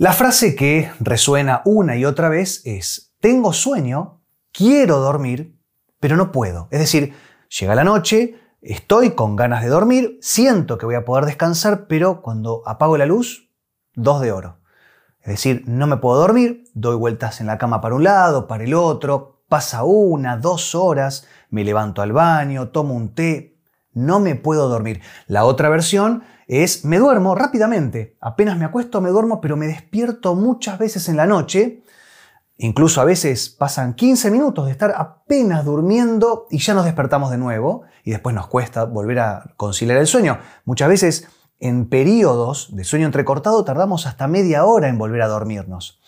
La frase que resuena una y otra vez es, tengo sueño, quiero dormir, pero no puedo. Es decir, llega la noche, estoy con ganas de dormir, siento que voy a poder descansar, pero cuando apago la luz, dos de oro. Es decir, no me puedo dormir, doy vueltas en la cama para un lado, para el otro, pasa una, dos horas, me levanto al baño, tomo un té, no me puedo dormir. La otra versión es me duermo rápidamente, apenas me acuesto me duermo, pero me despierto muchas veces en la noche, incluso a veces pasan 15 minutos de estar apenas durmiendo y ya nos despertamos de nuevo y después nos cuesta volver a conciliar el sueño. Muchas veces en periodos de sueño entrecortado tardamos hasta media hora en volver a dormirnos.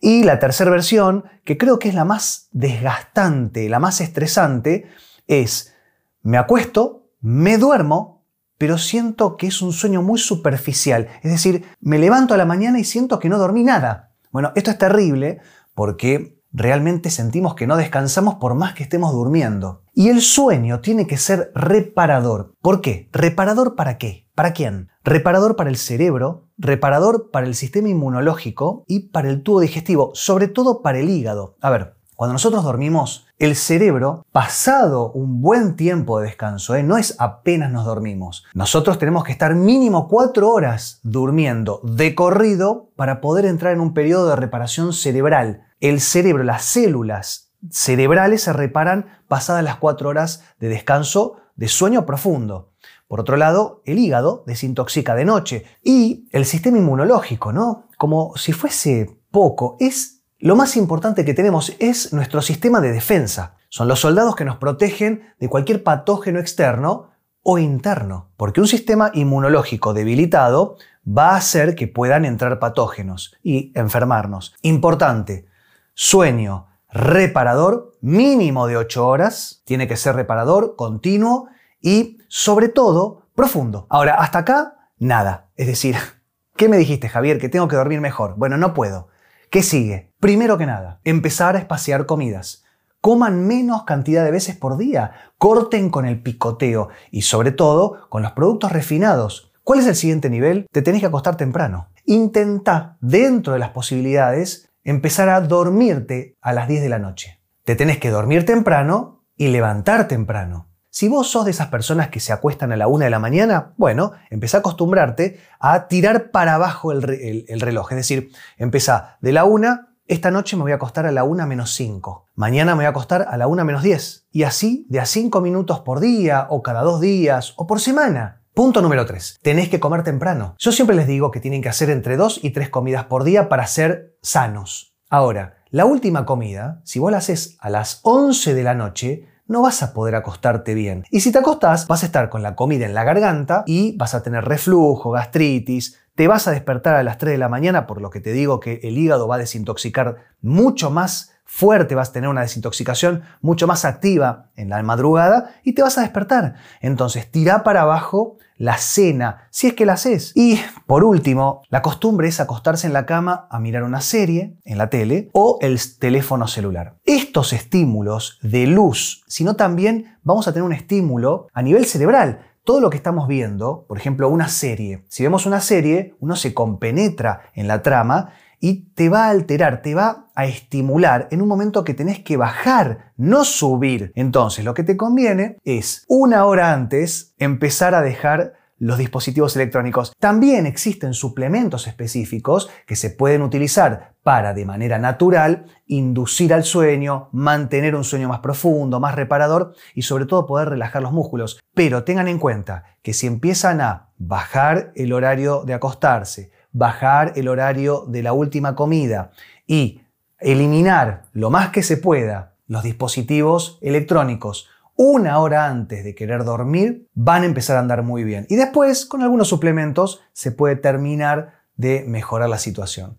Y la tercera versión, que creo que es la más desgastante, la más estresante, es me acuesto, me duermo, pero siento que es un sueño muy superficial. Es decir, me levanto a la mañana y siento que no dormí nada. Bueno, esto es terrible porque realmente sentimos que no descansamos por más que estemos durmiendo. Y el sueño tiene que ser reparador. ¿Por qué? ¿Reparador para qué? ¿Para quién? Reparador para el cerebro, reparador para el sistema inmunológico y para el tubo digestivo, sobre todo para el hígado. A ver, cuando nosotros dormimos, el cerebro, pasado un buen tiempo de descanso, ¿eh? no es apenas nos dormimos. Nosotros tenemos que estar mínimo cuatro horas durmiendo de corrido para poder entrar en un periodo de reparación cerebral el cerebro, las células cerebrales se reparan pasadas las cuatro horas de descanso de sueño profundo. Por otro lado, el hígado desintoxica de noche y el sistema inmunológico, ¿no? Como si fuese poco, es lo más importante que tenemos es nuestro sistema de defensa. Son los soldados que nos protegen de cualquier patógeno externo o interno, porque un sistema inmunológico debilitado va a hacer que puedan entrar patógenos y enfermarnos. Importante, Sueño reparador, mínimo de 8 horas, tiene que ser reparador, continuo y sobre todo profundo. Ahora, hasta acá, nada. Es decir, ¿qué me dijiste Javier? Que tengo que dormir mejor. Bueno, no puedo. ¿Qué sigue? Primero que nada, empezar a espaciar comidas. Coman menos cantidad de veces por día, corten con el picoteo y sobre todo con los productos refinados. ¿Cuál es el siguiente nivel? Te tenés que acostar temprano. Intenta, dentro de las posibilidades, empezar a dormirte a las 10 de la noche. Te tenés que dormir temprano y levantar temprano. Si vos sos de esas personas que se acuestan a la 1 de la mañana, bueno, empezá a acostumbrarte a tirar para abajo el, reloj. Es decir, empezá de la 1, esta noche me voy a acostar a la 1 menos 5. Mañana me voy a acostar a la 1 menos 10. Y así de a 5 minutos por día, o cada dos días, o por semana. Punto número 3. Tenés que comer temprano. Yo siempre les digo que tienen que hacer entre 2 y 3 comidas por día para ser sanos. Ahora, la última comida, si vos la haces a las 11 de la noche, no vas a poder acostarte bien. Y si te acostás, vas a estar con la comida en la garganta y vas a tener reflujo, gastritis, te vas a despertar a las 3 de la mañana, por lo que te digo que el hígado va a desintoxicar mucho más fuerte, vas a tener una desintoxicación mucho más activa en la madrugada y te vas a despertar. Entonces, tira para abajo la cena, si es que la haces. Y por último, la costumbre es acostarse en la cama a mirar una serie en la tele o el teléfono celular. Estos estímulos de luz, sino también vamos a tener un estímulo a nivel cerebral todo lo que estamos viendo, por ejemplo, una serie, si vemos una serie, uno se compenetra en la trama y te va a alterar, te va a estimular en un momento que tenés que bajar, no subir. Entonces, lo que te conviene es una hora antes empezar a dejar los dispositivos electrónicos. También existen suplementos específicos que se pueden utilizar para, de manera natural, inducir al sueño, mantener un sueño más profundo, más reparador y sobre todo poder relajar los músculos. Pero tengan en cuenta que si empiezan a bajar el horario de acostarse, bajar el horario de la última comida y eliminar lo más que se pueda los dispositivos electrónicos una hora antes de querer dormir, van a empezar a andar muy bien. Y después, con algunos suplementos, se puede terminar de mejorar la situación.